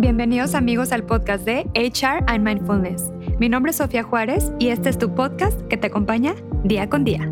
Bienvenidos amigos al podcast de HR and Mindfulness. Mi nombre es Sofía Juárez y este es tu podcast que te acompaña día con día.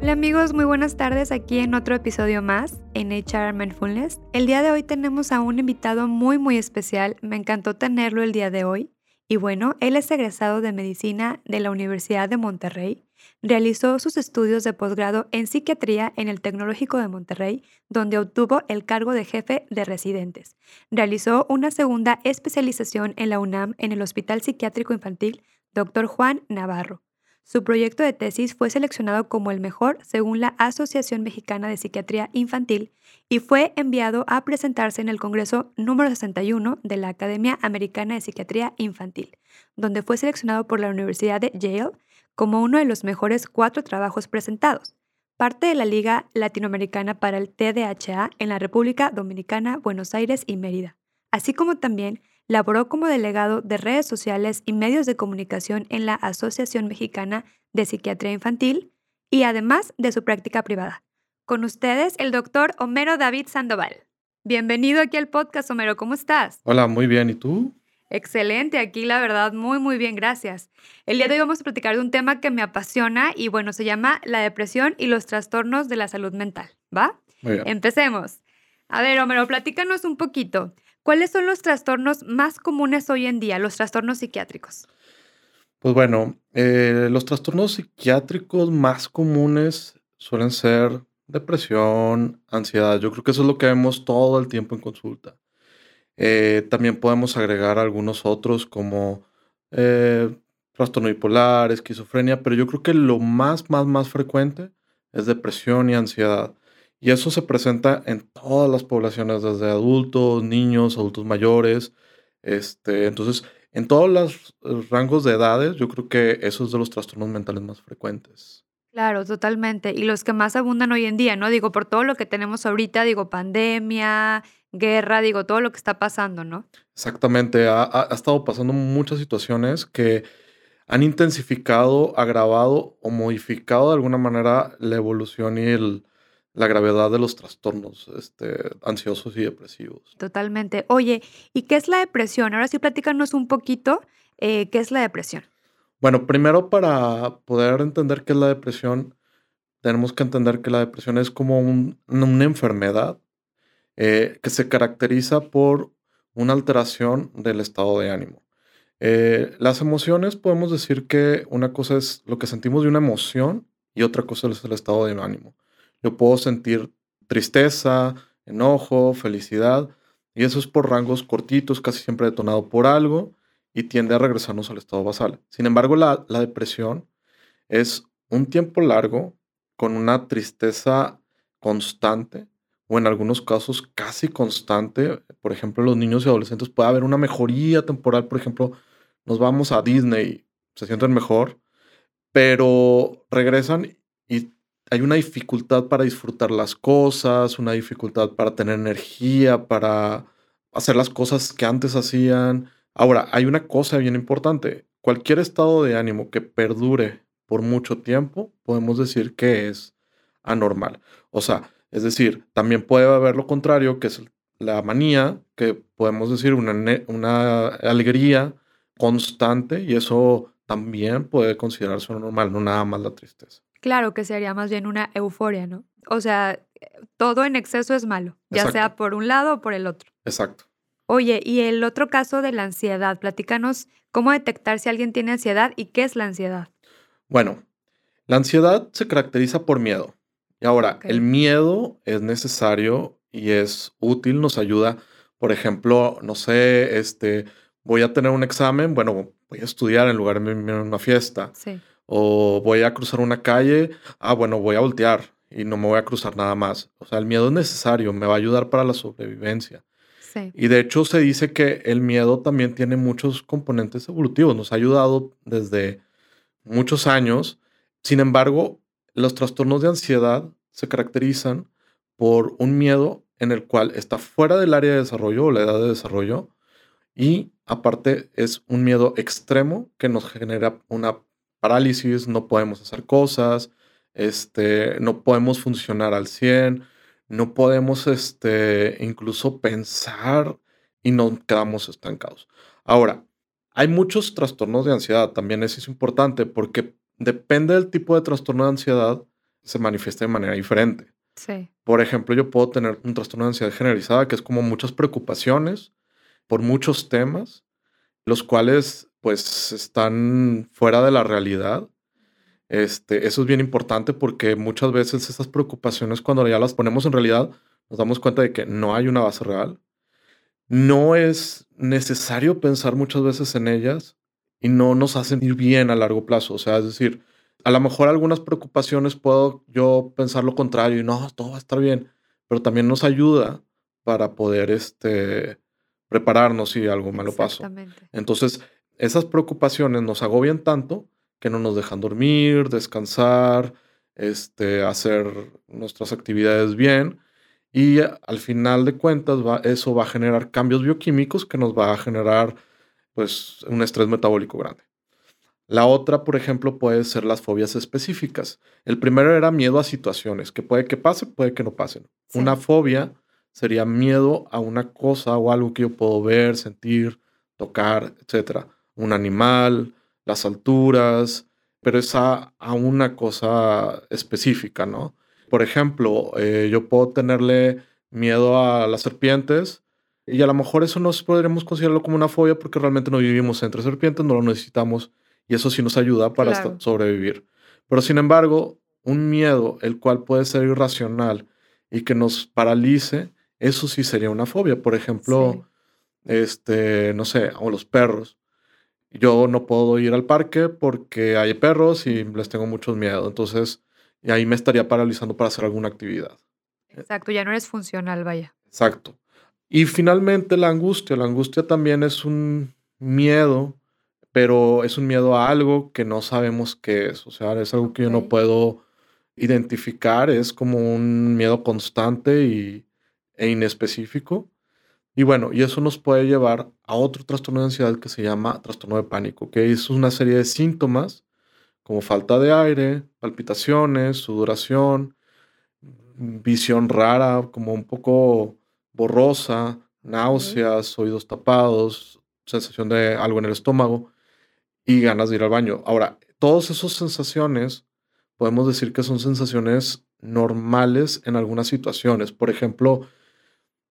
Hola amigos, muy buenas tardes aquí en otro episodio más en HR Mindfulness. El día de hoy tenemos a un invitado muy muy especial, me encantó tenerlo el día de hoy. Y bueno, él es egresado de medicina de la Universidad de Monterrey. Realizó sus estudios de posgrado en psiquiatría en el Tecnológico de Monterrey, donde obtuvo el cargo de jefe de residentes. Realizó una segunda especialización en la UNAM en el Hospital Psiquiátrico Infantil Dr. Juan Navarro. Su proyecto de tesis fue seleccionado como el mejor según la Asociación Mexicana de Psiquiatría Infantil y fue enviado a presentarse en el Congreso número 61 de la Academia Americana de Psiquiatría Infantil, donde fue seleccionado por la Universidad de Yale como uno de los mejores cuatro trabajos presentados, parte de la Liga Latinoamericana para el TDHA en la República Dominicana, Buenos Aires y Mérida, así como también Laboró como delegado de redes sociales y medios de comunicación en la Asociación Mexicana de Psiquiatría Infantil y además de su práctica privada. Con ustedes, el doctor Homero David Sandoval. Bienvenido aquí al podcast, Homero. ¿Cómo estás? Hola, muy bien. ¿Y tú? Excelente, aquí la verdad, muy, muy bien, gracias. El día de hoy vamos a platicar de un tema que me apasiona y bueno, se llama la depresión y los trastornos de la salud mental, ¿va? Muy bien. Empecemos. A ver, Homero, platícanos un poquito. ¿Cuáles son los trastornos más comunes hoy en día, los trastornos psiquiátricos? Pues bueno, eh, los trastornos psiquiátricos más comunes suelen ser depresión, ansiedad. Yo creo que eso es lo que vemos todo el tiempo en consulta. Eh, también podemos agregar algunos otros como eh, trastorno bipolar, esquizofrenia, pero yo creo que lo más, más, más frecuente es depresión y ansiedad. Y eso se presenta en todas las poblaciones, desde adultos, niños, adultos mayores. Este, entonces, en todos los rangos de edades, yo creo que eso es de los trastornos mentales más frecuentes. Claro, totalmente. Y los que más abundan hoy en día, ¿no? Digo, por todo lo que tenemos ahorita, digo, pandemia, guerra, digo, todo lo que está pasando, ¿no? Exactamente. Ha, ha estado pasando muchas situaciones que han intensificado, agravado o modificado de alguna manera la evolución y el, la gravedad de los trastornos este, ansiosos y depresivos. Totalmente. Oye, ¿y qué es la depresión? Ahora sí, platícanos un poquito eh, qué es la depresión. Bueno, primero para poder entender qué es la depresión, tenemos que entender que la depresión es como una enfermedad eh, que se caracteriza por una alteración del estado de ánimo. Eh, las emociones podemos decir que una cosa es lo que sentimos de una emoción y otra cosa es el estado de ánimo. Yo puedo sentir tristeza, enojo, felicidad, y eso es por rangos cortitos, casi siempre detonado por algo, y tiende a regresarnos al estado basal. Sin embargo, la, depresión es un tiempo largo con una tristeza constante, o en algunos casos casi constante. Por ejemplo, los niños y adolescentes puede haber una mejoría temporal. Por ejemplo, nos vamos a Disney, se sienten mejor, pero regresan y hay una dificultad para disfrutar las cosas, una dificultad para tener energía, para hacer las cosas que antes hacían. Ahora, hay una cosa bien importante. Cualquier estado de ánimo que perdure por mucho tiempo, podemos decir que es anormal. O sea, es decir, también puede haber lo contrario, que es la manía, que podemos decir una, una alegría constante y eso también puede considerarse normal, no nada más la tristeza. Claro que sería más bien una euforia, ¿no? O sea, todo en exceso es malo, ya sea por un lado o por el otro. Exacto. Oye, y el otro caso de la ansiedad, platícanos cómo detectar si alguien tiene ansiedad y qué es la ansiedad. Bueno, la ansiedad se caracteriza por miedo. Y ahora, el miedo es necesario y es útil, nos ayuda. Por ejemplo, no sé, este, voy a tener un examen, bueno, voy a estudiar en lugar de irme a una fiesta. Sí o voy a cruzar una calle, ah, bueno, voy a voltear y no me voy a cruzar nada más. O sea, el miedo es necesario, me va a ayudar para la sobrevivencia. Sí. Y de hecho se dice que el miedo también tiene muchos componentes evolutivos, nos ha ayudado desde muchos años. Sin embargo, los trastornos de ansiedad se caracterizan por un miedo en el cual está fuera del área de desarrollo o la edad de desarrollo y aparte es un miedo extremo que nos genera una parálisis, no podemos hacer cosas, este, no podemos funcionar al 100, no podemos este, incluso pensar y nos quedamos estancados. Ahora, hay muchos trastornos de ansiedad, también eso es importante porque depende del tipo de trastorno de ansiedad, se manifiesta de manera diferente. Sí. Por ejemplo, yo puedo tener un trastorno de ansiedad generalizada, que es como muchas preocupaciones por muchos temas, los cuales pues están fuera de la realidad. Este, eso es bien importante porque muchas veces esas preocupaciones cuando ya las ponemos en realidad nos damos cuenta de que no hay una base real. No es necesario pensar muchas veces en ellas y no nos hacen ir bien a largo plazo. O sea, es decir, a lo mejor algunas preocupaciones puedo yo pensar lo contrario y no, todo va a estar bien, pero también nos ayuda para poder este, prepararnos si algo malo pasa. Entonces, esas preocupaciones nos agobian tanto que no nos dejan dormir, descansar, este, hacer nuestras actividades bien. Y al final de cuentas, va, eso va a generar cambios bioquímicos que nos va a generar pues, un estrés metabólico grande. La otra, por ejemplo, puede ser las fobias específicas. El primero era miedo a situaciones, que puede que pase, puede que no pasen. Una fobia sería miedo a una cosa o algo que yo puedo ver, sentir, tocar, etc. Un animal, las alturas, pero es a, una cosa específica, ¿no? Por ejemplo, eh, yo puedo tenerle miedo a las serpientes y a lo mejor eso no podríamos considerarlo como una fobia porque realmente no vivimos entre serpientes, no lo necesitamos y eso sí nos ayuda para sobrevivir. Pero sin embargo, un miedo, el cual puede ser irracional y que nos paralice, eso sí sería una fobia. Por ejemplo, este, no sé, o los perros. Yo no puedo ir al parque porque hay perros y les tengo mucho miedo. Entonces, y ahí me estaría paralizando para hacer alguna actividad. Exacto, ya no eres funcional, vaya. Exacto. Y finalmente la angustia. La angustia también es un miedo pero es un miedo a algo que no sabemos qué es. O sea, es algo que yo no puedo identificar, es como un miedo constante y, e inespecífico. Y bueno, y eso nos puede llevar a otro trastorno de ansiedad que se llama trastorno de pánico, que es una serie de síntomas como falta de aire, palpitaciones, sudoración, visión rara, como un poco borrosa, náuseas, oídos tapados, sensación de algo en el estómago y ganas de ir al baño. Ahora, todas esas sensaciones podemos decir que son sensaciones normales en algunas situaciones. Por ejemplo,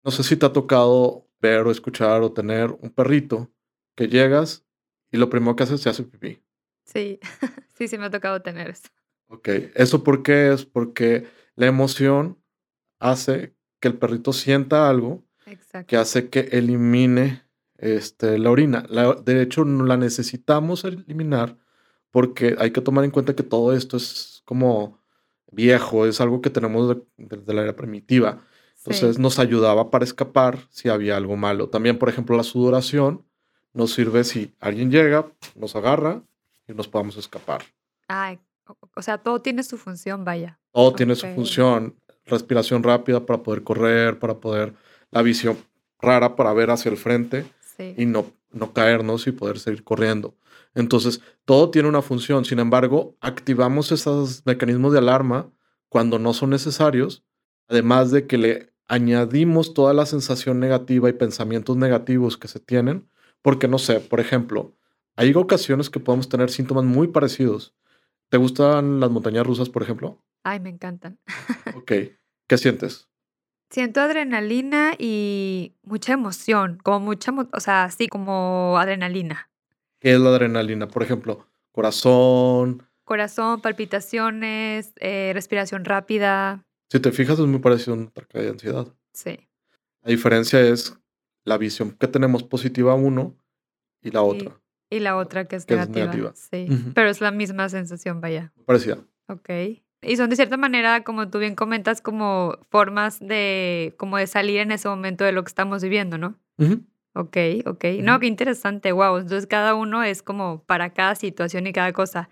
no sé si te ha tocado ver o escuchar o tener un perrito que llegas y lo primero que haces se hace pipí. Sí, sí, sí me ha tocado tener eso. Ok, ¿eso por qué es? Porque la emoción hace que el perrito sienta algo que hace que elimine este, la orina. de hecho, no la necesitamos eliminar porque hay que tomar en cuenta que todo esto es como viejo, es algo que tenemos desde la era primitiva. Entonces nos ayudaba para escapar si había algo malo. También, por ejemplo, la sudoración nos sirve si alguien llega, nos agarra y nos podamos escapar. Ay, o sea, todo tiene su función, vaya. Todo tiene su función. Respiración rápida para poder correr, para poder, la visión rara para ver hacia el frente y no, no caernos y poder seguir corriendo. Entonces, todo tiene una función. Sin embargo, activamos esos mecanismos de alarma cuando no son necesarios, además de que le añadimos toda la sensación negativa y pensamientos negativos que se tienen, porque no sé, por ejemplo, hay ocasiones que podemos tener síntomas muy parecidos. ¿Te gustan las montañas rusas, por ejemplo? Ay, me encantan. ok, ¿qué sientes? Siento adrenalina y mucha emoción, como mucha, o sea, así como adrenalina. ¿Qué es la adrenalina? Por ejemplo, corazón. Corazón, palpitaciones, eh, respiración rápida. Si te fijas, es muy parecido a un ataque de ansiedad. Sí. La diferencia es la visión que tenemos positiva uno y la otra. Y, la otra que es negativa. Sí. Pero es la misma sensación, vaya. Parecida. Ok. Y son de cierta manera, como tú bien comentas, como formas de, como de salir en ese momento de lo que estamos viviendo, ¿no? Ok, ok. No, qué interesante, wow. Entonces cada uno es como para cada situación y cada cosa.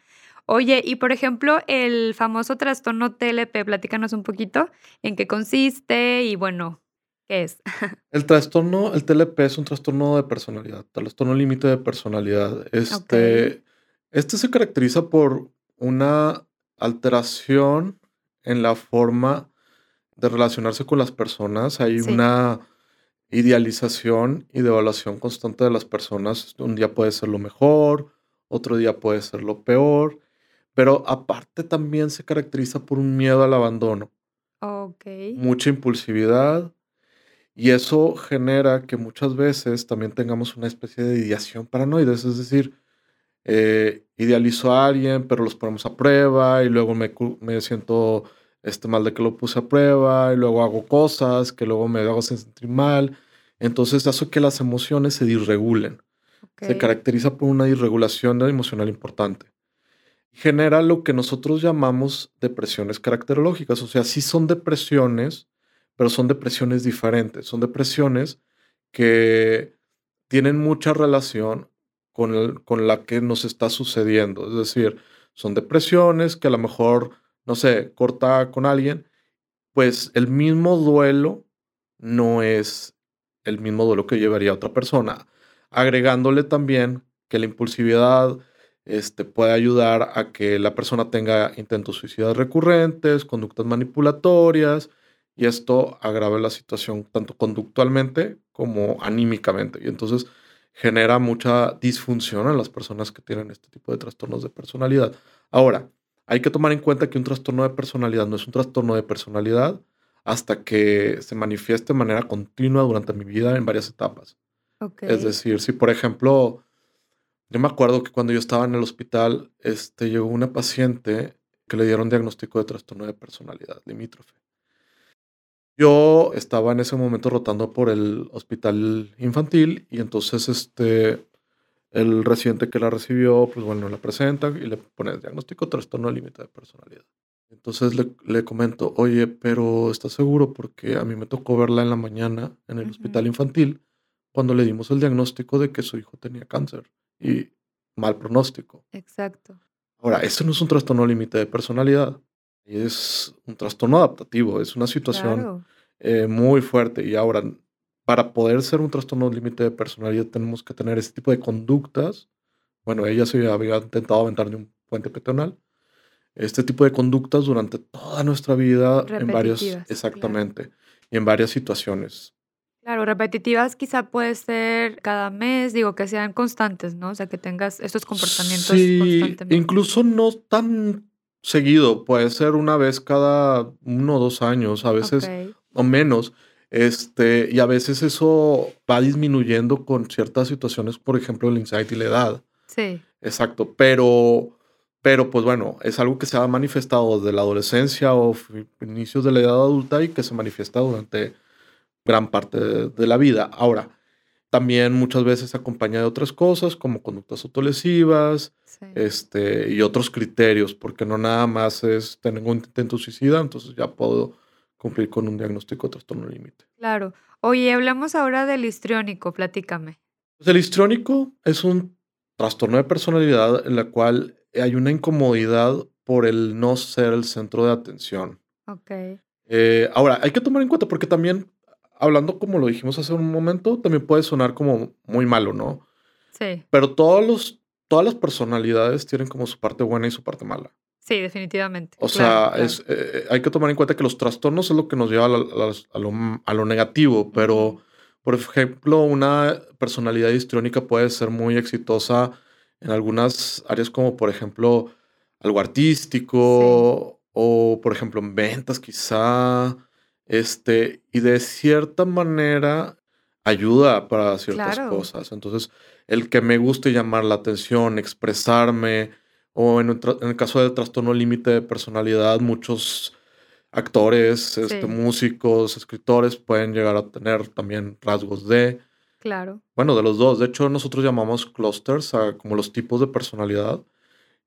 Oye, y por ejemplo, el famoso trastorno TLP, platícanos un poquito en qué consiste y bueno, ¿qué es? el trastorno, el TLP es un trastorno de personalidad, trastorno límite de personalidad. Este, este se caracteriza por una alteración en la forma de relacionarse con las personas. Hay Sí. una idealización y devaluación constante de las personas. Un día puede ser lo mejor, otro día puede ser lo peor, pero aparte también se caracteriza por un miedo al abandono, Okey. mucha impulsividad, y eso genera que muchas veces también tengamos una especie de ideación paranoide, es decir, eh, idealizo a alguien, pero los ponemos a prueba y luego me, me siento este, mal de que lo puse a prueba y luego hago cosas que luego me hago sentir mal. Entonces hace que las emociones se disregulen. Se caracteriza por una disregulación emocional importante. Genera lo que nosotros llamamos depresiones caracterológicas. O sea, sí son depresiones, pero son depresiones diferentes. Son depresiones que tienen mucha relación con, la que nos está sucediendo. Es decir, son depresiones que a lo mejor, no sé, corta con alguien, pues el mismo duelo no es el mismo duelo que llevaría otra persona. Agregándole también que la impulsividad este, puede ayudar a que la persona tenga intentos suicidas recurrentes, conductas manipulatorias, y esto agrava la situación tanto conductualmente como anímicamente. Y entonces genera mucha disfunción en las personas que tienen este tipo de trastornos de personalidad. Ahora, hay que tomar en cuenta que un trastorno de personalidad no es un trastorno de personalidad hasta que se manifieste de manera continua durante mi vida en varias etapas. Es decir, si por ejemplo, yo me acuerdo que cuando yo estaba en el hospital, este, llegó una paciente que le dieron diagnóstico de trastorno de personalidad limítrofe. Yo estaba en ese momento rotando por el hospital infantil y entonces este, el residente que la recibió, pues bueno, la presenta y le pone el diagnóstico trastorno límite de personalidad. Entonces le, le comento, oye, pero ¿estás seguro? Porque a mí me tocó verla en la mañana en el hospital infantil cuando le dimos el diagnóstico de que su hijo tenía cáncer y mal pronóstico. Exacto. Ahora, eso no es un trastorno límite de personalidad, es un trastorno adaptativo, es una situación Claro. eh, muy fuerte. Y ahora, para poder ser un trastorno límite de personalidad, tenemos que tener ese tipo de conductas. Bueno, ella se había intentado aventar de un puente peatonal. Este tipo de conductas durante toda nuestra vida en varios, Repetitivas, claro. exactamente, y en varias situaciones. Claro, repetitivas quizá puede ser cada mes, digo, que sean constantes, ¿no? O sea, que tengas estos comportamientos Sí, constantemente. incluso no tan seguido, puede ser una vez cada uno o dos años, a veces o menos. Este, y a veces eso va disminuyendo con ciertas situaciones, por ejemplo, el insight y la edad. Sí. Exacto, pero, pero pues bueno, es algo que se ha manifestado desde la adolescencia o inicios de la edad adulta y que se manifiesta durante gran parte de, de la vida. Ahora, también muchas veces acompaña de otras cosas como conductas autolesivas Sí. este, y otros criterios, porque no nada más es tener un intento suicida, entonces ya puedo cumplir con un diagnóstico de trastorno límite. Claro. Oye, hablamos ahora del histriónico, platícame. Pues el histriónico es un trastorno de personalidad en la cual hay una incomodidad por el no ser el centro de atención. Okey. Eh, ahora, hay que tomar en cuenta porque también, hablando como lo dijimos hace un momento, también puede sonar como muy malo, ¿no? Sí. Pero todos los, todas las personalidades tienen como su parte buena y su parte mala. Sí, definitivamente. O Claro, sea, claro. es, eh, hay que tomar en cuenta que los trastornos es lo que nos lleva a, la- a lo, a lo negativo, pero, por ejemplo, una personalidad histriónica puede ser muy exitosa en algunas áreas como, por ejemplo, algo Sí. artístico o, por ejemplo, en ventas quizá, este, y de cierta manera ayuda para ciertas Claro. cosas. Entonces, el que me guste llamar la atención, expresarme, o en, el caso del trastorno límite de personalidad, muchos actores, este, músicos, escritores pueden llegar a tener también rasgos de, Claro. bueno, de los dos. De hecho, nosotros llamamos clusters a como los tipos de personalidad.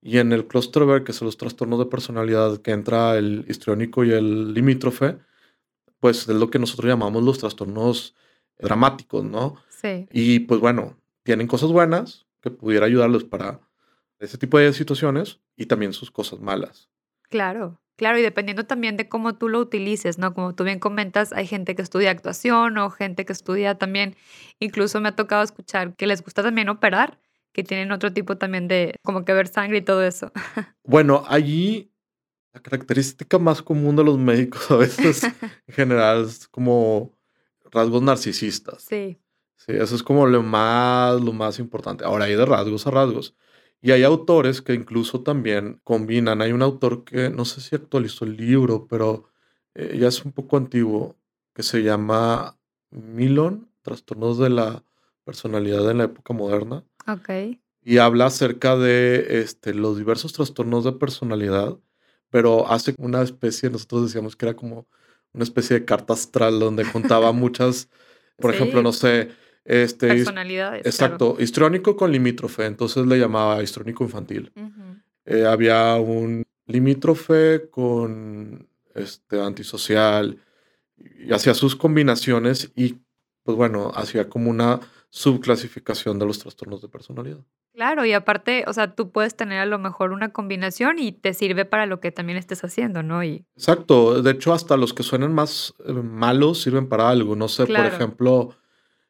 Y en el cluster B, que son los trastornos de personalidad, que entra el histriónico y el limítrofe, pues es lo que nosotros llamamos los trastornos dramáticos, ¿no? Sí. Y pues bueno, tienen cosas buenas que pudiera ayudarles para ese tipo de situaciones y también sus cosas malas. Claro, claro, y dependiendo también de cómo tú lo utilices, ¿no? Como tú bien comentas, hay gente que estudia actuación o gente que estudia también, incluso me ha tocado escuchar que les gusta también operar, que tienen otro tipo también de, como que ver sangre y todo eso. Bueno, allí la característica más común de los médicos a veces en general es como rasgos narcisistas. Sí. Sí, eso es como lo más, lo más importante. Ahora hay de rasgos a rasgos. Y hay autores que incluso también combinan. Hay un autor que no sé si actualizó el libro, pero eh, ya es un poco antiguo, que se llama Milon, Trastornos de la Personalidad en la Época Moderna. Ok. Y habla acerca de este, los diversos trastornos de personalidad, pero hace una especie, nosotros decíamos que era como una especie de carta astral donde contaba muchas, por ejemplo, no sé, este, Personalidades. exacto, histriónico con limítrofe, entonces le llamaba histriónico infantil. claro. Eh, había un limítrofe con este antisocial y hacía sus combinaciones y pues bueno, hacía como una subclasificación de los trastornos de personalidad. Claro, y aparte, o sea, tú puedes tener a lo mejor una combinación y te sirve para lo que también estés haciendo, ¿no? Y Exacto, de hecho hasta los que suenan más eh, malos sirven para algo, no sé, Claro. por ejemplo,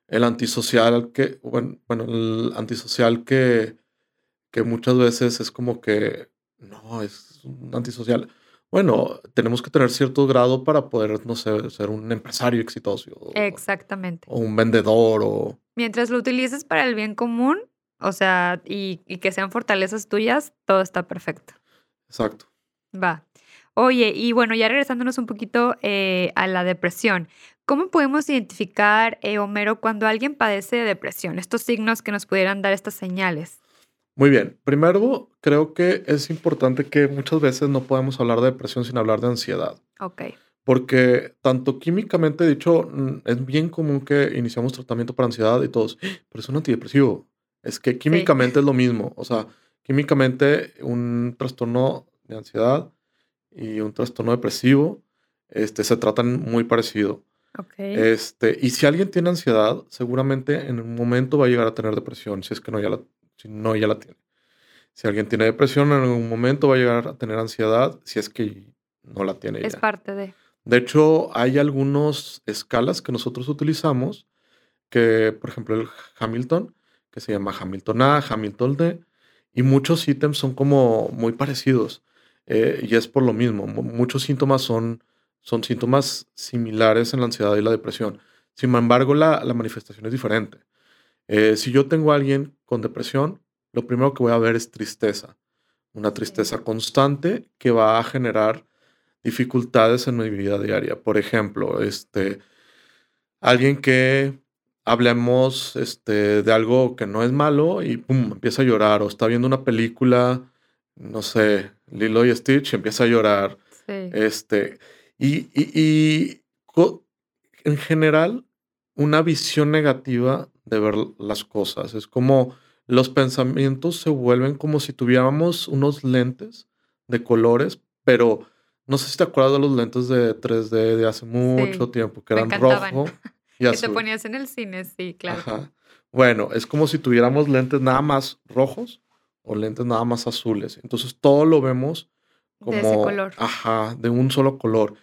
el antisocial que, bueno, bueno, el antisocial que, que muchas veces es como que, no, es un antisocial. Bueno, tenemos que tener cierto grado para poder, no sé, ser un empresario exitoso o, exactamente. o un vendedor o... Mientras lo utilices para el bien común, o sea, y, y que sean fortalezas tuyas, todo está perfecto. Exacto. Va. Oye, y bueno, ya regresándonos un poquito eh, a la depresión, ¿cómo podemos identificar, eh, Homero, cuando alguien padece de depresión? Estos signos que nos pudieran dar estas señales. Muy bien. Primero, creo que es importante que muchas veces no podemos hablar de depresión sin hablar de ansiedad. Ok. Porque tanto químicamente, dicho, mm, es bien común que iniciamos tratamiento para ansiedad y todos, "Ah, pero es un antidepresivo. Es que químicamente es lo mismo. O sea, químicamente un trastorno de ansiedad y un trastorno depresivo este, se tratan muy parecido. Este, y si alguien tiene ansiedad, seguramente en un momento va a llegar a tener depresión, si es que no ya la, si no ya la tiene. Si alguien tiene depresión, en algún momento va a llegar a tener ansiedad, si es que no la tiene es ya. parte de. De hecho, hay algunas escalas que nosotros utilizamos, que por ejemplo el Hamilton, que se llama Hamilton A, Hamilton D, y muchos ítems son como muy parecidos. eh, y es por lo mismo, mu- muchos síntomas son, son síntomas similares en la ansiedad y la depresión. Sin embargo, la, la manifestación es diferente. Eh, si yo tengo a alguien con depresión, lo primero que voy a ver es tristeza. Una tristeza constante que va a generar dificultades en mi vida diaria. Por ejemplo, este, alguien que hablemos este, de algo que no es malo y pum, empieza a llorar, o está viendo una película, no sé, Lilo y Stitch, y empieza a llorar. Sí. Este, y, y- y en general, una visión negativa de ver las cosas. Es como los pensamientos se vuelven como si tuviéramos unos lentes de colores, pero no sé si te acuerdas de los lentes de 3D de hace mucho tiempo, que eran rojo y Que te ponías en el cine, sí, claro. Ajá. Bueno, es como si tuviéramos lentes nada más rojos o lentes nada más azules. Entonces todo lo vemos como, De ese color. ajá, de un solo color.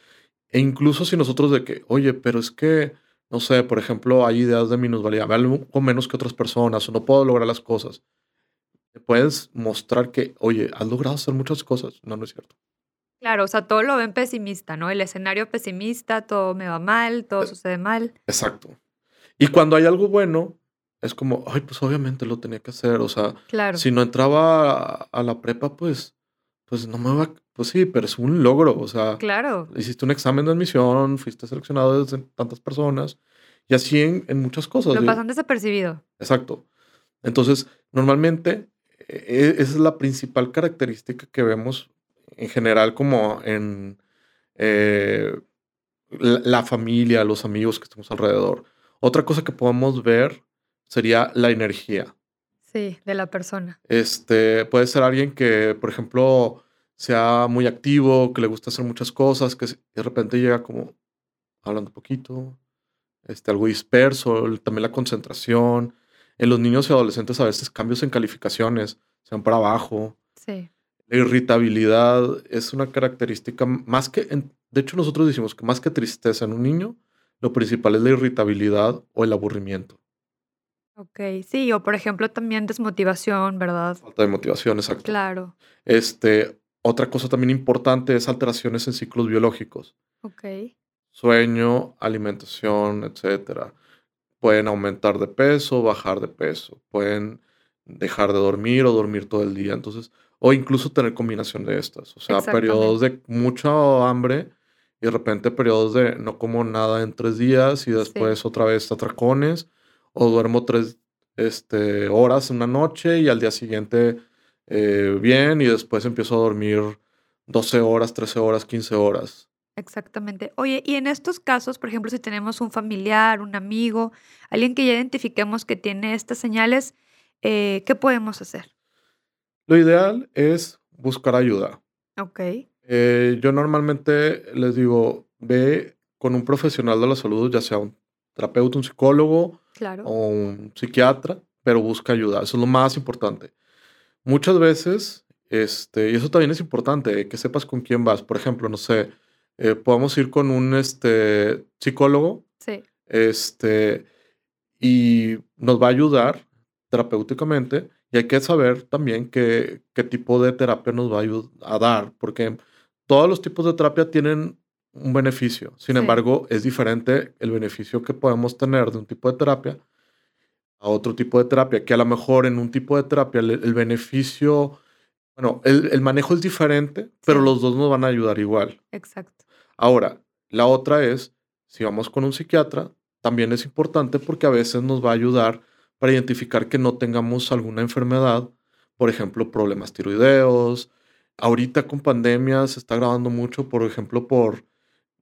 E incluso si nosotros de que, oye, pero es que, no sé, por ejemplo, hay ideas de minusvalía, valgo menos que otras personas o no puedo lograr las cosas. Puedes mostrar que, oye, has logrado hacer muchas cosas. No, no es cierto. Claro, o sea, todo lo ven pesimista, ¿no? El escenario pesimista, todo me va mal, todo Eh, sucede mal. Exacto. Y cuando hay algo bueno, es como, ay, pues obviamente lo tenía que hacer. O sea, Claro. si no entraba a, a la prepa, pues, pues no me va, pues sí, pero es un logro. O sea, Claro. hiciste un examen de admisión, fuiste seleccionado de tantas personas y así en, en muchas cosas. Lo pasan desapercibido. Exacto. Entonces, normalmente, e- esa es la principal característica que vemos en general como en eh, la, la familia, los amigos que estamos alrededor. Otra cosa que podemos ver sería la energía. Sí, de la persona. Este, puede ser alguien que, por ejemplo, sea muy activo, que le gusta hacer muchas cosas, que de repente llega como hablando poquito, este, algo disperso, también la concentración. En los niños y adolescentes a veces cambios en calificaciones, se van para abajo. Sí. La irritabilidad es una característica más que, en- de hecho nosotros decimos que más que tristeza en un niño, lo principal es la irritabilidad o el aburrimiento. Ok, sí, o por ejemplo también desmotivación, ¿verdad? Falta de motivación, exacto. Claro. Este, otra cosa también importante es alteraciones en ciclos biológicos. Ok. Sueño, alimentación, etcétera. Pueden aumentar de peso, bajar de peso. Pueden dejar de dormir o dormir todo el día. Entonces, o incluso tener combinación de estas. O sea, periodos de mucha hambre y de repente periodos de no como nada en tres días y después otra vez atracones. O duermo tres este, horas una noche y al día siguiente eh, bien y después empiezo a dormir 12 horas, 13 horas, 15 horas. Exactamente. Oye, y en estos casos, por ejemplo, si tenemos un familiar, un amigo, alguien que ya identifiquemos que tiene estas señales, eh, ¿qué podemos hacer? Lo ideal es buscar ayuda. Ok. Eh, yo normalmente les digo, ve con un profesional de la salud, ya sea un terapeuta, un psicólogo o un psiquiatra, pero busca ayuda. Eso es lo más importante. Muchas veces, este, y eso también es importante, que sepas con quién vas. Por ejemplo, no sé, eh, podemos ir con un este, psicólogo. Sí. Este, y nos va a ayudar terapéuticamente. Y hay que saber también qué, qué tipo de terapia nos va a, a dar, porque todos los tipos de terapia tienen un beneficio. Sin embargo, es diferente el beneficio que podemos tener de un tipo de terapia a otro tipo de terapia, que a lo mejor en un tipo de terapia el, beneficio, bueno, el, manejo es diferente, pero los dos nos van a ayudar igual. Exacto. Ahora, la otra es, si vamos con un psiquiatra, también es importante porque a veces nos va a ayudar para identificar que no tengamos alguna enfermedad, por ejemplo, problemas tiroideos. Ahorita con pandemia se está grabando mucho, por ejemplo, por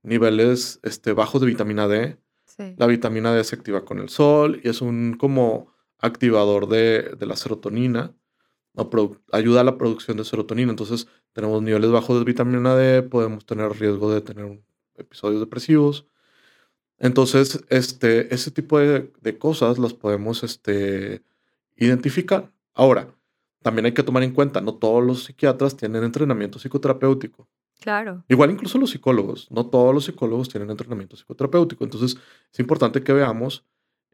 niveles este, bajos de vitamina D. La vitamina D se activa con el sol y es un como activador de, la serotonina. ayuda a la producción de serotonina. Entonces, tenemos niveles bajos de vitamina D, podemos tener riesgo de tener episodios depresivos. Entonces, este, ese tipo de, cosas las podemos este, identificar. Ahora, también hay que tomar en cuenta, no todos los psiquiatras tienen entrenamiento psicoterapéutico. Claro. Igual incluso los psicólogos, no todos los psicólogos tienen entrenamiento psicoterapéutico, entonces es importante que veamos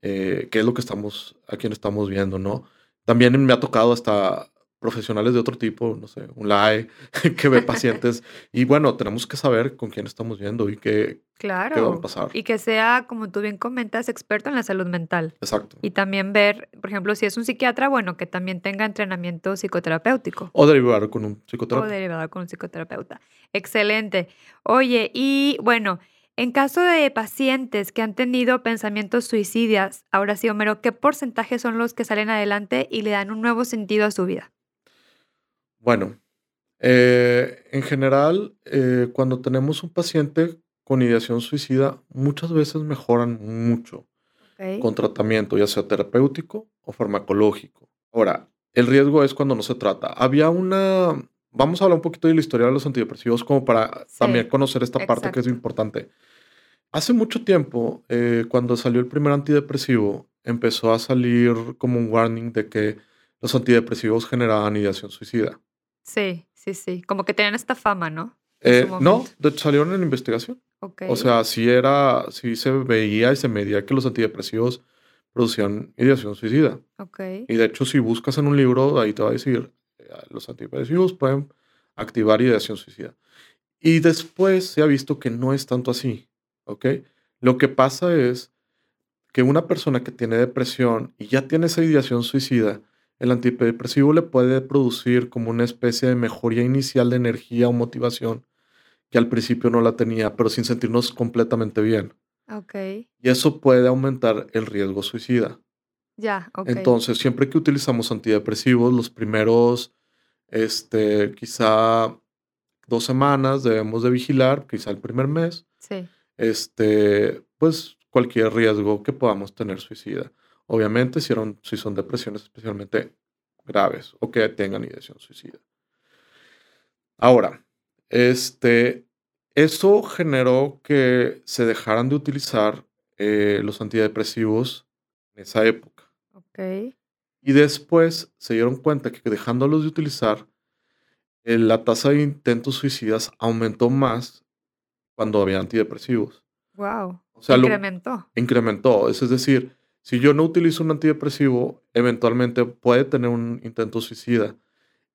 eh, qué es lo que estamos, a quién estamos viendo, ¿no? También me ha tocado hasta profesionales de otro tipo, no sé, un LAE, que ve pacientes. y bueno, tenemos que saber con quién estamos viendo y qué, claro. va a pasar. Y que sea, como tú bien comentas, experto en la salud mental. Exacto. Y también ver, por ejemplo, si es un psiquiatra, bueno, que también tenga entrenamiento psicoterapéutico. O derivar con un psicoterapeuta. O derivar con un psicoterapeuta. Excelente. Oye, y bueno, en caso de pacientes que han tenido pensamientos suicidas, ahora sí, Homero, ¿qué porcentaje son los que salen adelante y le dan un nuevo sentido a su vida? Bueno, eh, en general, eh, cuando tenemos un paciente con ideación suicida, muchas veces mejoran mucho con tratamiento, ya sea terapéutico o farmacológico. Ahora, el riesgo es cuando no se trata. Había una... Vamos a hablar un poquito de la historia de los antidepresivos como para también conocer esta parte que es importante. Hace mucho tiempo, eh, cuando salió el primer antidepresivo, empezó a salir como un warning de que los antidepresivos generaban ideación suicida. Sí, sí, sí. Como que tenían esta fama, ¿no? Eh, no, salieron en investigación. Okay. O sea, sí era, sí se veía y se medía que los antidepresivos producían ideación suicida. Okay. Y de hecho, si buscas en un libro, ahí te va a decir, eh, los antidepresivos pueden activar ideación suicida. Y después se ha visto que no es tanto así, ¿ok? Lo que pasa es que una persona que tiene depresión y ya tiene esa ideación suicida, el antidepresivo le puede producir como una especie de mejoría inicial de energía o motivación que al principio no la tenía, pero sin sentirnos completamente bien. Ok. Y eso puede aumentar el riesgo suicida. Ya, ok. Entonces, siempre que utilizamos antidepresivos, los primeros, este, quizá dos semanas debemos de vigilar, quizá el primer mes. Sí. Este, pues cualquier riesgo que podamos tener suicida. Obviamente, si, si son depresiones especialmente graves o que tengan ideación suicida. Ahora, este, eso generó que se dejaran de utilizar eh, los antidepresivos en esa época. Ok. Y después se dieron cuenta que dejándolos de utilizar, eh, la tasa de intentos suicidas aumentó más cuando había antidepresivos. Wow. O sea, incrementó. incrementó. Es decir, si yo no utilizo un antidepresivo, eventualmente puede tener un intento suicida.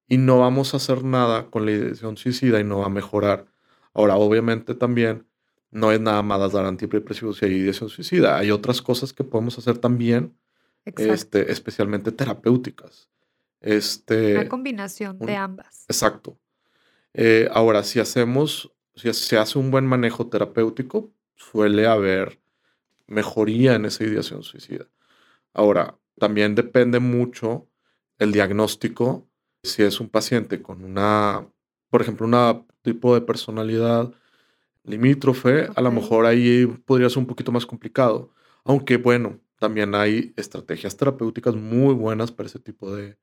y no vamos a hacer nada con la ideación suicida y no va a mejorar. Ahora, obviamente también no es nada más dar antidepresivos y ideación suicida. Hay otras cosas que podemos hacer también, este, especialmente terapéuticas. Este, Una combinación de ambas. Exacto. Eh, ahora, si hacemos, si se hace un buen manejo terapéutico, suele haber mejoría en esa ideación suicida. Ahora, también depende mucho el diagnóstico, si es un paciente con una, por ejemplo, un tipo de personalidad limítrofe, a lo mejor ahí podría ser un poquito más complicado. Aunque bueno, también hay estrategias terapéuticas muy buenas para ese tipo de,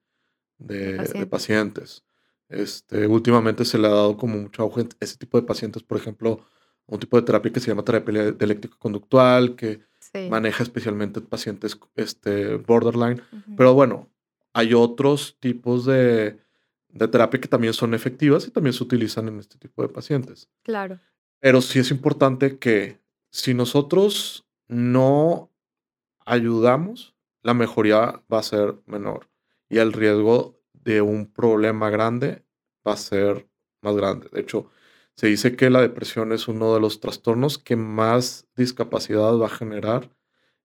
de, pacientes. Este, últimamente se le ha dado como mucho auge a ese tipo de pacientes, por ejemplo, un tipo de terapia que se llama terapia dialéctica conductual, que maneja especialmente pacientes este, borderline. Pero bueno, hay otros tipos de, de terapia que también son efectivas y también se utilizan en este tipo de pacientes. Claro. Pero sí es importante que si nosotros no ayudamos, la mejoría va a ser menor y el riesgo de un problema grande va a ser más grande. De hecho, se dice que la depresión es uno de los trastornos que más discapacidad va a generar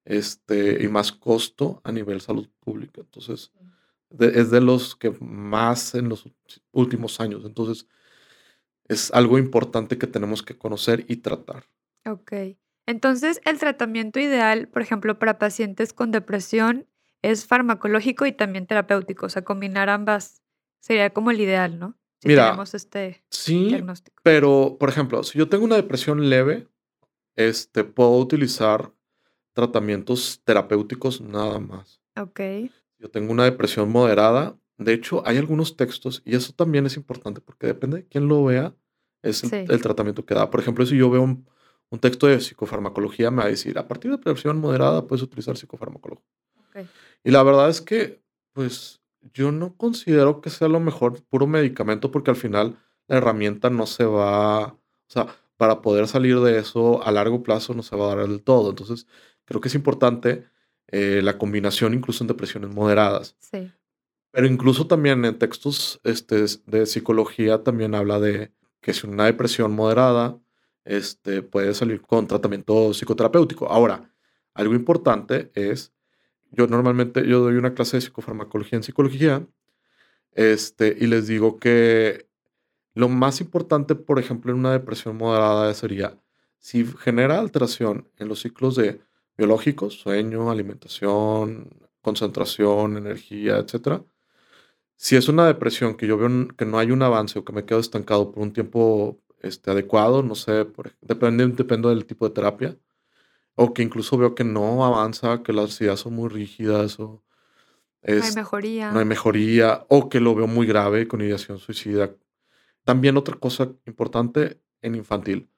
este, y más costo a nivel salud pública. Entonces, es de los que más en los últimos años. Entonces, es algo importante que tenemos que conocer y tratar. Ok. Entonces, el tratamiento ideal, por ejemplo, para pacientes con depresión es farmacológico y también terapéutico. O sea, combinar ambas sería como el ideal, ¿no? Si tenemos este sí, diagnóstico. Pero, por ejemplo, si yo tengo una depresión leve, este, puedo utilizar tratamientos terapéuticos nada más. Ok. Yo tengo una depresión moderada. De hecho, hay algunos textos, y eso también es importante porque depende de quién lo vea, es el, tratamiento que da. Por ejemplo, si yo veo un, texto de psicofarmacología, me va a decir, a partir de depresión moderada puedes utilizar psicofarmacología. Y la verdad es que, pues, yo no considero que sea lo mejor puro medicamento porque al final la herramienta no se va, o sea, para poder salir de eso a largo plazo no se va a dar del todo. Entonces, creo que es importante eh, la combinación incluso en depresiones moderadas. Sí. Pero incluso también en textos este, de psicología también habla de que si una depresión moderada este, puede salir con tratamiento psicoterapéutico. Ahora, algo importante es, yo normalmente yo doy una clase de psicofarmacología en psicología este, y les digo que lo más importante, por ejemplo, en una depresión moderada sería si genera alteración en los ciclos de biológicos, sueño, alimentación, concentración, energía, etc. Si es una depresión que yo veo que no hay un avance o que me quedo estancado por un tiempo este, adecuado, no sé, depende, depende del tipo de terapia, o que incluso veo que no avanza, que las ideas son muy rígidas o... no hay mejoría. No hay mejoría, o que lo veo muy grave con ideación suicida. También otra cosa importante en infantil.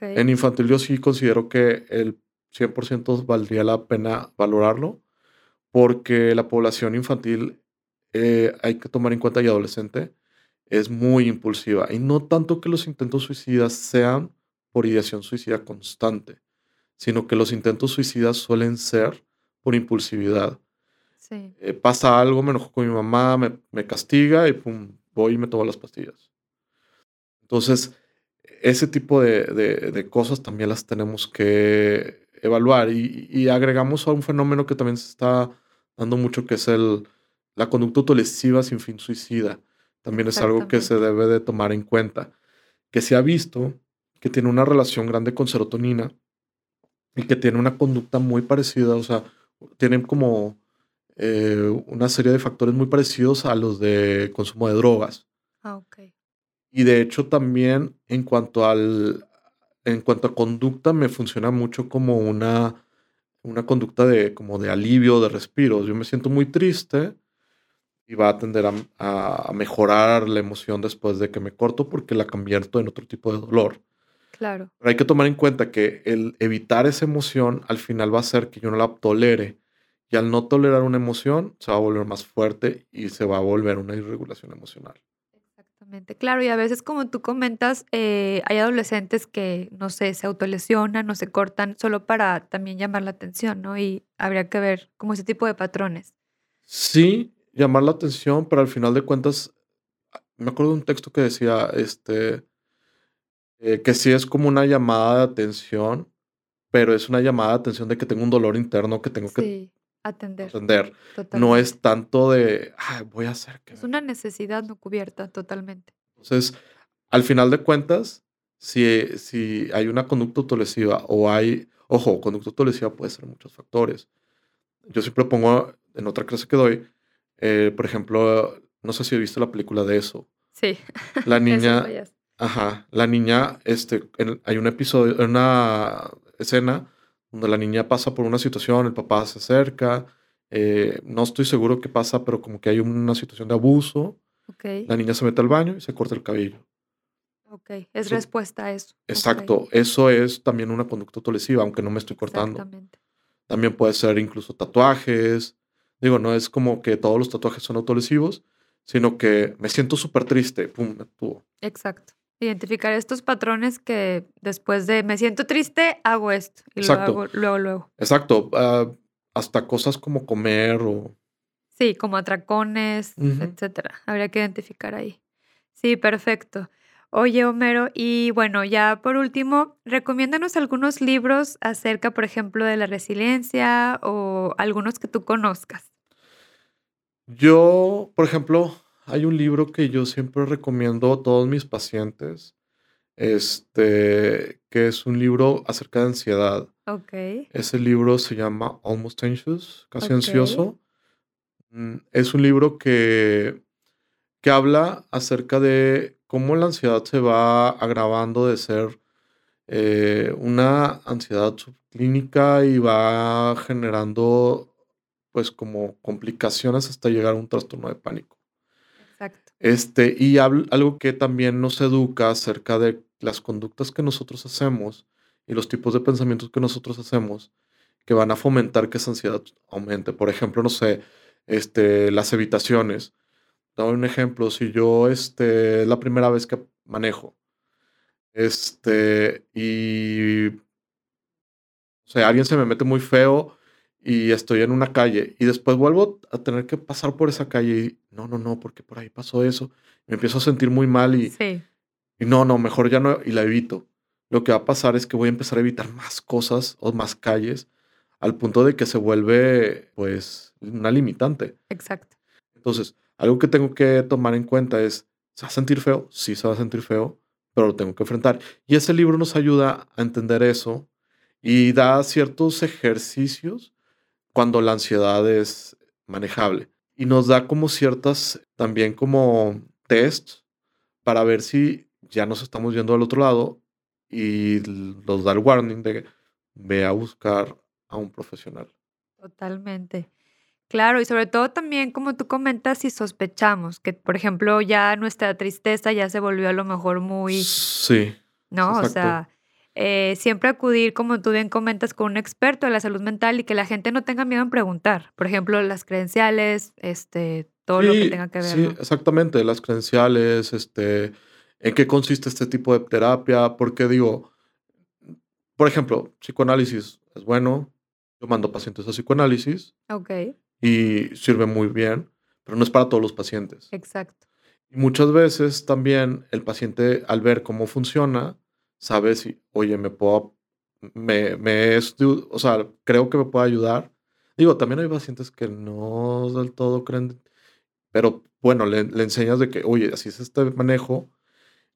En infantil yo sí considero que el 100% valdría la pena valorarlo, porque la población infantil, eh, hay que tomar en cuenta y adolescente, es muy impulsiva. Y no tanto que los intentos suicidas sean por ideación suicida constante, sino que los intentos suicidas suelen ser por impulsividad. Eh, pasa algo, me enojo con mi mamá, me, me castiga y pum, voy y me tomo las pastillas. Entonces, ese tipo de, de, cosas también las tenemos que evaluar. Y, agregamos a un fenómeno que también se está dando mucho, que es el, la conducta autolesiva sin fin suicida. También es algo que se debe de tomar en cuenta. Que se ha visto que tiene una relación grande con serotonina y que tiene una conducta muy parecida, o sea, tienen como eh, una serie de factores muy parecidos a los de consumo de drogas. Ah, ok. Y de hecho también en cuanto al, en cuanto a conducta, me funciona mucho como una, una conducta de, como de alivio, de respiro. Yo me siento muy triste y va a tender a, mejorar la emoción después de que me corto porque la convierto en otro tipo de dolor. Claro. Pero hay que tomar en cuenta que el evitar esa emoción al final va a hacer que yo no la tolere. Y al no tolerar una emoción, se va a volver más fuerte y se va a volver una irregulación emocional. Claro, y a veces como tú comentas, eh, hay adolescentes que, no sé, se autolesionan o se cortan solo para también llamar la atención, ¿no? Y habría que ver como ese tipo de patrones. Sí, llamar la atención, pero al final de cuentas me acuerdo de un texto que decía, este, eh, que sí es como una llamada de atención, pero es una llamada de atención de que tengo un dolor interno que tengo que atender. atender. No es tanto de, "Ay, voy a hacer que... Es una necesidad no cubierta, totalmente. Entonces, al final de cuentas, si, si hay una conducta autolesiva o hay, ojo, conducta autolesiva puede ser muchos factores. Yo siempre pongo en otra clase que doy, eh, por ejemplo, no sé si he visto la película de eso. Sí, La niña. Ajá, la niña, este, en- hay un episodio, una escena donde la niña pasa por una situación, el papá se acerca, eh, no estoy seguro qué pasa, pero como que hay una situación de abuso, Ok, la niña se mete al baño y se corta el cabello. ok. Es Eso- respuesta a eso. Exacto, eso es también una conducta autolesiva, aunque no me estoy cortando. Exactamente. También puede ser incluso tatuajes. Digo, no es como que todos los tatuajes son autolesivos, sino que me siento súper triste, pum, me tatúo. Exacto. Identificar estos patrones que después de me siento triste, hago esto. Y Exacto. lo hago luego, luego. Exacto, ah, hasta cosas como comer o... Sí, como atracones, Ujú. etcétera. Habría que identificar ahí. Sí, perfecto. Oye, Homero, y bueno, ya por último, recomiéndanos algunos libros acerca, por ejemplo, de la resiliencia o algunos que tú conozcas. Yo, por ejemplo, hay un libro que yo siempre recomiendo a todos mis pacientes, este, que es un libro acerca de ansiedad. Ok, Ese libro se llama Almost Anxious, casi ansioso. Mm, Es un libro que, que habla acerca de cómo la ansiedad se va agravando de ser eh, una ansiedad subclínica y va generando pues como complicaciones hasta llegar a un trastorno de pánico. Este, y algo que también nos educa acerca de las conductas que nosotros hacemos y los tipos de pensamientos que nosotros hacemos que van a fomentar que esa ansiedad aumente. Por ejemplo, no sé, este, las evitaciones. Doy un ejemplo, si yo, este, es la primera vez que manejo, este, y, o sea, alguien se me mete muy feo y estoy en una calle y después vuelvo a tener que pasar por esa calle y no, no, no, porque por ahí pasó eso. Me empiezo a sentir muy mal y, Sí, y no, no, mejor ya no, y la evito. Lo que va a pasar es que voy a empezar a evitar más cosas o más calles al punto de que se vuelve, pues, una limitante. exacto. Entonces, algo que tengo que tomar en cuenta es, ¿se va a sentir feo? Sí, se va a sentir feo, pero lo tengo que enfrentar. Y ese libro nos ayuda a entender eso y da ciertos ejercicios cuando la ansiedad es manejable. Y nos da como ciertas, también como tests para ver si ya nos estamos yendo al otro lado y nos da el warning de ve a buscar a un profesional. Totalmente. Claro, y sobre todo también, como tú comentas, si sospechamos que, por ejemplo, ya nuestra tristeza ya se volvió a lo mejor muy, Sí, ¿no? O sea, eh, siempre acudir, como tú bien comentas, con un experto de la salud mental y que la gente no tenga miedo en preguntar. Por ejemplo, las credenciales, este, todo lo que tenga que ver, sí, ¿no? exactamente, las credenciales, este, en qué consiste este tipo de terapia, porque digo, por ejemplo, psicoanálisis es bueno, yo mando pacientes a psicoanálisis Ok, y sirve muy bien, pero no es para todos los pacientes. exacto. Y muchas veces también el paciente al ver cómo funciona, sabe si, oye, me puedo, me, me es, o sea, creo que me puede ayudar. Digo, también hay pacientes que no del todo creen, pero bueno, le, le enseñas de que, oye, así es este manejo.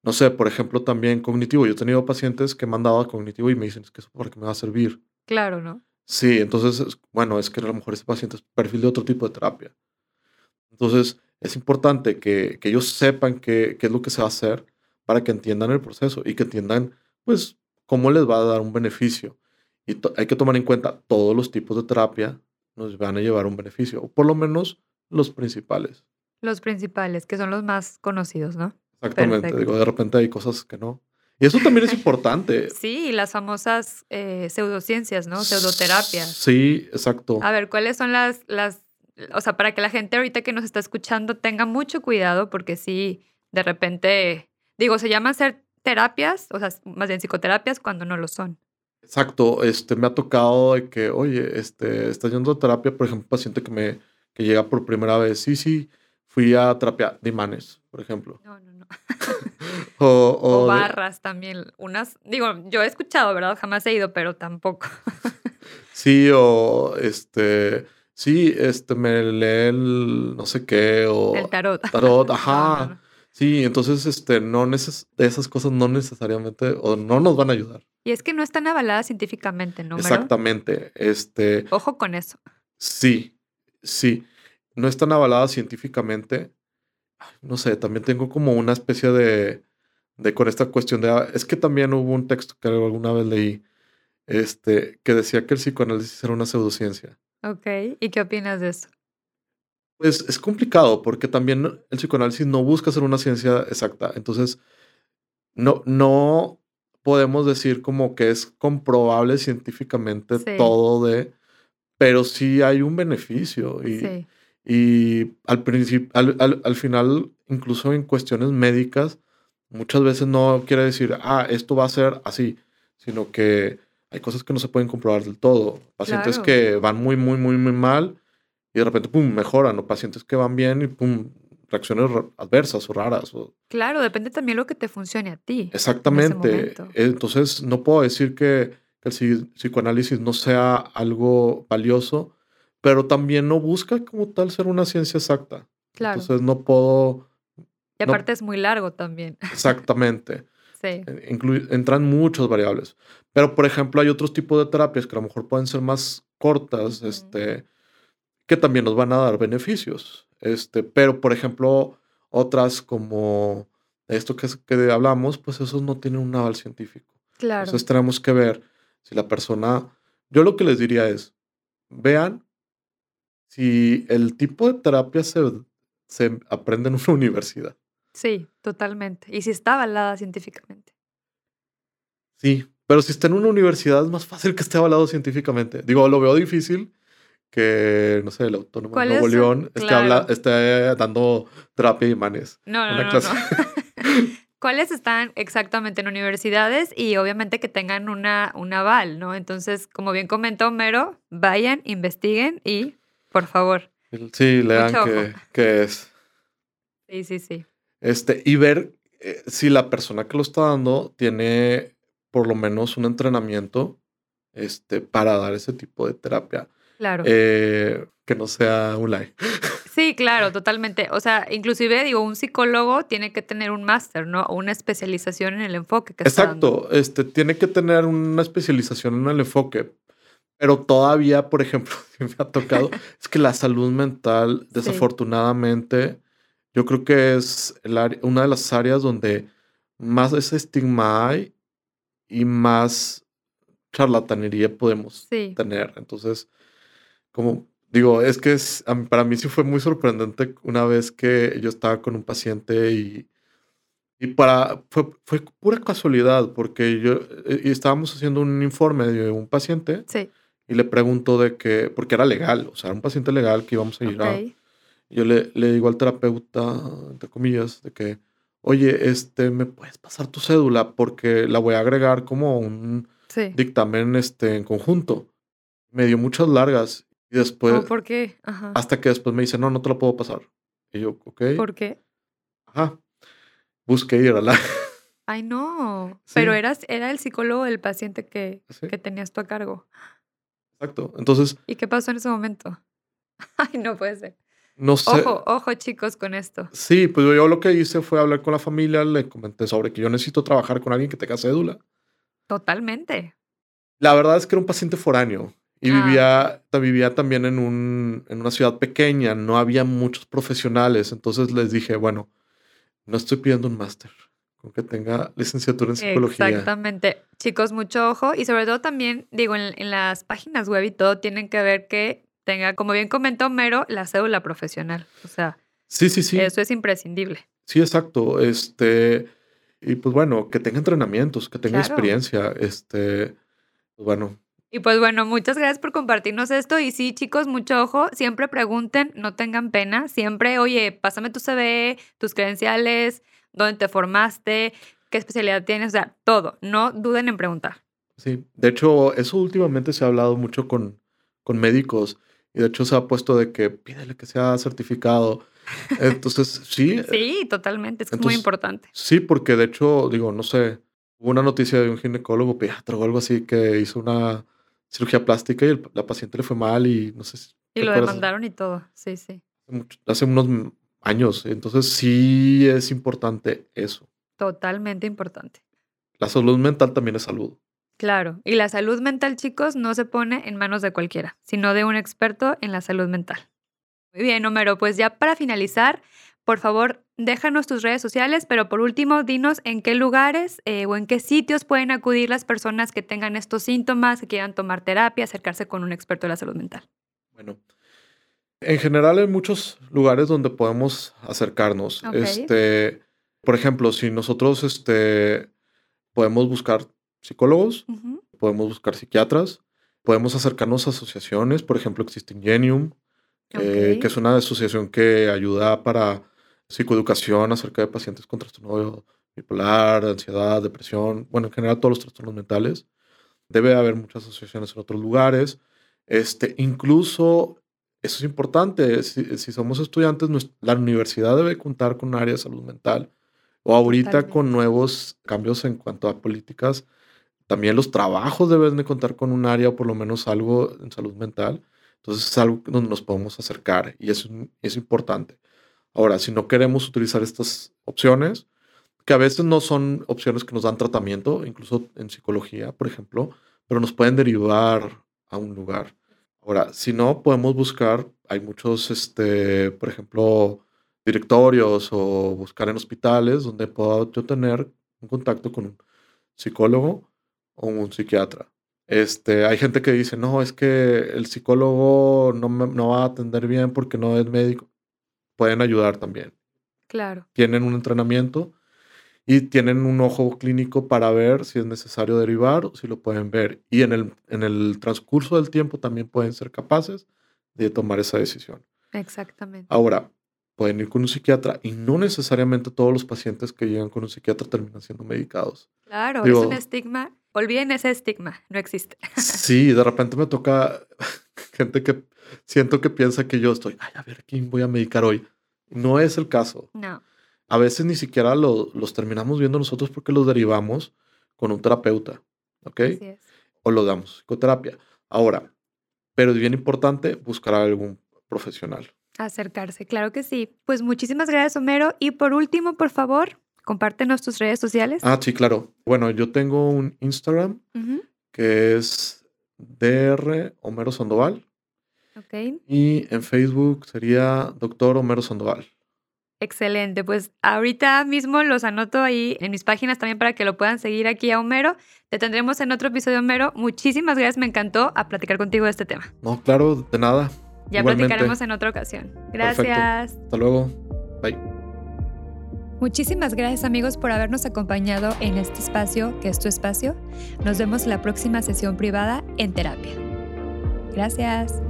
No sé, por ejemplo, también cognitivo. Yo he tenido pacientes que me han dado a cognitivo y me dicen, es que eso para qué me va a servir. Claro, ¿no? Sí, entonces, es- bueno, es que a lo mejor ese paciente es perfil de otro tipo de terapia. Entonces, es importante que, que ellos sepan qué, qué es lo que se va a hacer para que entiendan el proceso y que entiendan, pues, cómo les va a dar un beneficio. Y hay que tomar en cuenta todos los tipos de terapia nos van a llevar un beneficio, o por lo menos los principales. Los principales, que son los más conocidos, ¿no? Exactamente, Perfecto. digo, de repente hay cosas que no. Y eso también es importante. Sí, las famosas eh, pseudociencias, ¿no? Pseudoterapias. Sí, exacto. A ver, ¿cuáles son las, las, o sea, para que la gente ahorita que nos está escuchando tenga mucho cuidado, porque sí, de repente, digo, se llaman ser terapias, o sea, más bien psicoterapias cuando no lo son. Exacto, este, me ha tocado de que, oye, este, estás yendo a terapia, por ejemplo, un paciente que me, que llega por primera vez, sí, sí, fui a terapia de imanes, por ejemplo. No, no, no. O, O, o de- barras también. Unas, digo, yo he escuchado, ¿verdad? Jamás he ido, pero tampoco. sí, o este, sí, este, me lee el no sé qué, o El tarot. tarot, No, ajá. no, no. Sí, entonces, este, no neces esas cosas no necesariamente, o no nos van a ayudar. Y es que no están avaladas científicamente, ¿no? Exactamente. Este, Ojo con eso. sí, sí. No están avaladas científicamente. No sé, también tengo como una especie de, de con esta cuestión de, ah, es que también hubo un texto que alguna vez leí, este, que decía que el psicoanálisis era una pseudociencia. Ok. ¿Y qué opinas de eso? Pues es complicado porque también el psicoanálisis no busca ser una ciencia exacta. Entonces, no, no podemos decir como que es comprobable científicamente Sí. todo de, pero sí hay un beneficio. Y, Sí. y al principio, al, al- al final, incluso en cuestiones médicas, muchas veces no quiere decir, ah, esto va a ser así, sino que hay cosas que no se pueden comprobar del todo. Pacientes Claro. que van muy, muy, muy, muy mal y de repente, pum, mejoran, o pacientes que van bien y, pum, reacciones adversas o raras. o- Claro, depende también lo que te funcione a ti. Exactamente. momento. Entonces, no puedo decir que, que el psi- psicoanálisis no sea algo valioso, pero también no busca como tal ser una ciencia exacta. Claro. Entonces, no puedo y no- aparte es muy largo también. exactamente. Sí. Inclui- entran muchas variables. Pero, por ejemplo, hay otros tipos de terapias que a lo mejor pueden ser más cortas, Ujú. este, que también nos van a dar beneficios. Este, pero, por ejemplo, otras como esto que, que hablamos, pues esos no tienen un aval científico. Claro. Entonces tenemos que ver si la persona, yo lo que les diría es, vean si el tipo de terapia se, se aprende en una universidad. Sí, totalmente. Y si está avalada científicamente. Sí, pero si está en una universidad es más fácil que esté avalado científicamente. Digo, lo veo difícil que, no sé, el autónomo de ¿Cuál Nuevo es? León esté, Claro. habla- esté dando terapia de imanes. No, no, Una no, clase. no. ¿Cuáles están exactamente en universidades? Y obviamente que tengan una, un aval, ¿no? Entonces, como bien comentó Homero, vayan, investiguen y, por favor. Sí, lean qué, qué es. Sí, sí, sí. Este, y ver eh, si la persona que lo está dando tiene por lo menos un entrenamiento este, para dar ese tipo de terapia. Claro. Eh, que no sea un like. Sí, claro, totalmente. O sea, inclusive digo, un psicólogo tiene que tener un máster, ¿no? O una especialización en el enfoque que está dando. Exacto, este, tiene que tener una especialización en el enfoque. Pero todavía, por ejemplo, que me ha tocado, es que la salud mental, Sí. desafortunadamente, yo creo que es el área- una de las áreas donde más ese estigma hay y más charlatanería podemos Sí. tener. Entonces, como digo, es que es, a para mí sí fue muy sorprendente una vez que yo estaba con un paciente y, y para, fue, fue pura casualidad porque yo eh, y estábamos haciendo un informe de un paciente Sí. y le pregunto de que, porque era legal, o sea, era un paciente legal que íbamos a ir a, Ok. yo le, le digo al terapeuta, entre comillas, de que, oye, este, ¿me puedes pasar tu cédula? Porque la voy a agregar como un Sí. dictamen este, en conjunto. Me dio muchas largas y después, ¿Cómo por qué? Ajá. hasta que después me dice, no, no te lo puedo pasar. Y yo, ok, ¿Por qué? ajá. Busqué ir a la... Ay, no. Sí. Pero eras, era el psicólogo del paciente que, Sí, que tenías tú a cargo. exacto. Entonces, ¿Y qué pasó en ese momento? Ay, no puede ser. no sé. Ojo, ojo, chicos, con esto. Sí, pues yo lo que hice fue hablar con la familia, le comenté sobre que yo necesito trabajar con alguien que tenga cédula. Totalmente. La verdad es que era un paciente foráneo y Ah. vivía, vivía también en, un, en una ciudad pequeña, no había muchos profesionales, entonces les dije, bueno, no estoy pidiendo un máster, con que tenga licenciatura en psicología. Exactamente. Chicos, mucho ojo. Y sobre todo también, digo, en, en las páginas web y todo, tienen que ver que tenga, como bien comentó Mero, la cédula profesional. O sea, Sí, sí, sí, eso es imprescindible. sí, exacto. Este, y pues bueno, que tenga entrenamientos, que tenga Claro. experiencia, este, pues bueno, Y pues bueno, muchas gracias por compartirnos esto. Y sí, chicos, mucho ojo. Siempre pregunten, no tengan pena. Siempre, oye, pásame tu CV, tus credenciales, dónde te formaste, qué especialidad tienes, o sea, todo. No duden en preguntar. Sí, de hecho, eso últimamente se ha hablado mucho con, con médicos y de hecho se ha puesto de que pídele que sea certificado. Entonces, sí. sí, totalmente, es muy importante. Sí, porque de hecho, digo, no sé, hubo una noticia de un ginecólogo pediatra o algo así que hizo una cirugía plástica y la paciente le fue mal y no sé si... Y lo demandaron y todo, sí, sí. Hace unos años, entonces sí es importante eso. Totalmente importante. La salud mental también es salud. Claro, y la salud mental, chicos, no se pone en manos de cualquiera, sino de un experto en la salud mental. Muy bien, Homero, pues ya para finalizar, por favor, déjanos tus redes sociales, pero por último, dinos en qué lugares eh, o en qué sitios pueden acudir las personas que tengan estos síntomas, que quieran tomar terapia, acercarse con un experto de la salud mental. Bueno, en general hay muchos lugares donde podemos acercarnos. Este, por ejemplo, si nosotros este, podemos buscar psicólogos, podemos buscar psiquiatras, podemos acercarnos a asociaciones, por ejemplo, existe Ingenium, eh, que es una asociación que ayuda para psicoeducación acerca de pacientes con trastorno bipolar, ansiedad, depresión, bueno, en general todos los trastornos mentales. Debe haber muchas asociaciones en otros lugares. Este, incluso, eso es importante, si, si somos estudiantes, la universidad debe contar con un área de salud mental. O ahorita con nuevos cambios en cuanto a políticas, también los trabajos deben de contar con un área o por lo menos algo en salud mental. Entonces es algo donde nos podemos acercar y eso es importante. Ahora, si no queremos utilizar estas opciones, que a veces no son opciones que nos dan tratamiento, incluso en psicología, por ejemplo, pero nos pueden derivar a un lugar. Ahora, si no, podemos buscar, hay muchos, este, por ejemplo, directorios o buscar en hospitales donde pueda yo tener un contacto con un psicólogo o un psiquiatra. Este, hay gente que dice, no, es que el psicólogo no, me, no va a atender bien porque no es médico. Pueden ayudar también. Claro. Tienen un entrenamiento y tienen un ojo clínico para ver si es necesario derivar o si lo pueden ver. Y en el, en el transcurso del tiempo también pueden ser capaces de tomar esa decisión. Exactamente. Ahora, pueden ir con un psiquiatra y no necesariamente todos los pacientes que llegan con un psiquiatra terminan siendo medicados. Claro, es un estigma. Olviden ese estigma, no existe. Sí, de repente me toca gente que siento que piensa que yo estoy, ay, a ver, ¿quién voy a medicar hoy? No es el caso. No. A veces ni siquiera los terminamos viendo nosotros porque los derivamos con un terapeuta, ¿ok? Así es. O lo damos psicoterapia. Ahora, pero es bien importante buscar a algún profesional. Acercarse, claro que sí. Pues muchísimas gracias, Homero. Y por último, por favor, compártenos tus redes sociales. Ah, sí, claro. Bueno, yo tengo un Instagram que es DR Homero Sandoval. Y en Facebook sería Doctor Homero Sandoval. Excelente, pues ahorita mismo los anoto ahí en mis páginas también para que lo puedan seguir aquí a Homero. Te tendremos en otro episodio, Homero. Muchísimas gracias, me encantó a platicar contigo de este tema. No, claro, de nada. Ya platicaremos en otra ocasión. Gracias. Hasta luego. Bye. Muchísimas gracias amigos por habernos acompañado en este espacio, que es tu espacio. Nos vemos en la próxima sesión privada en terapia. Gracias.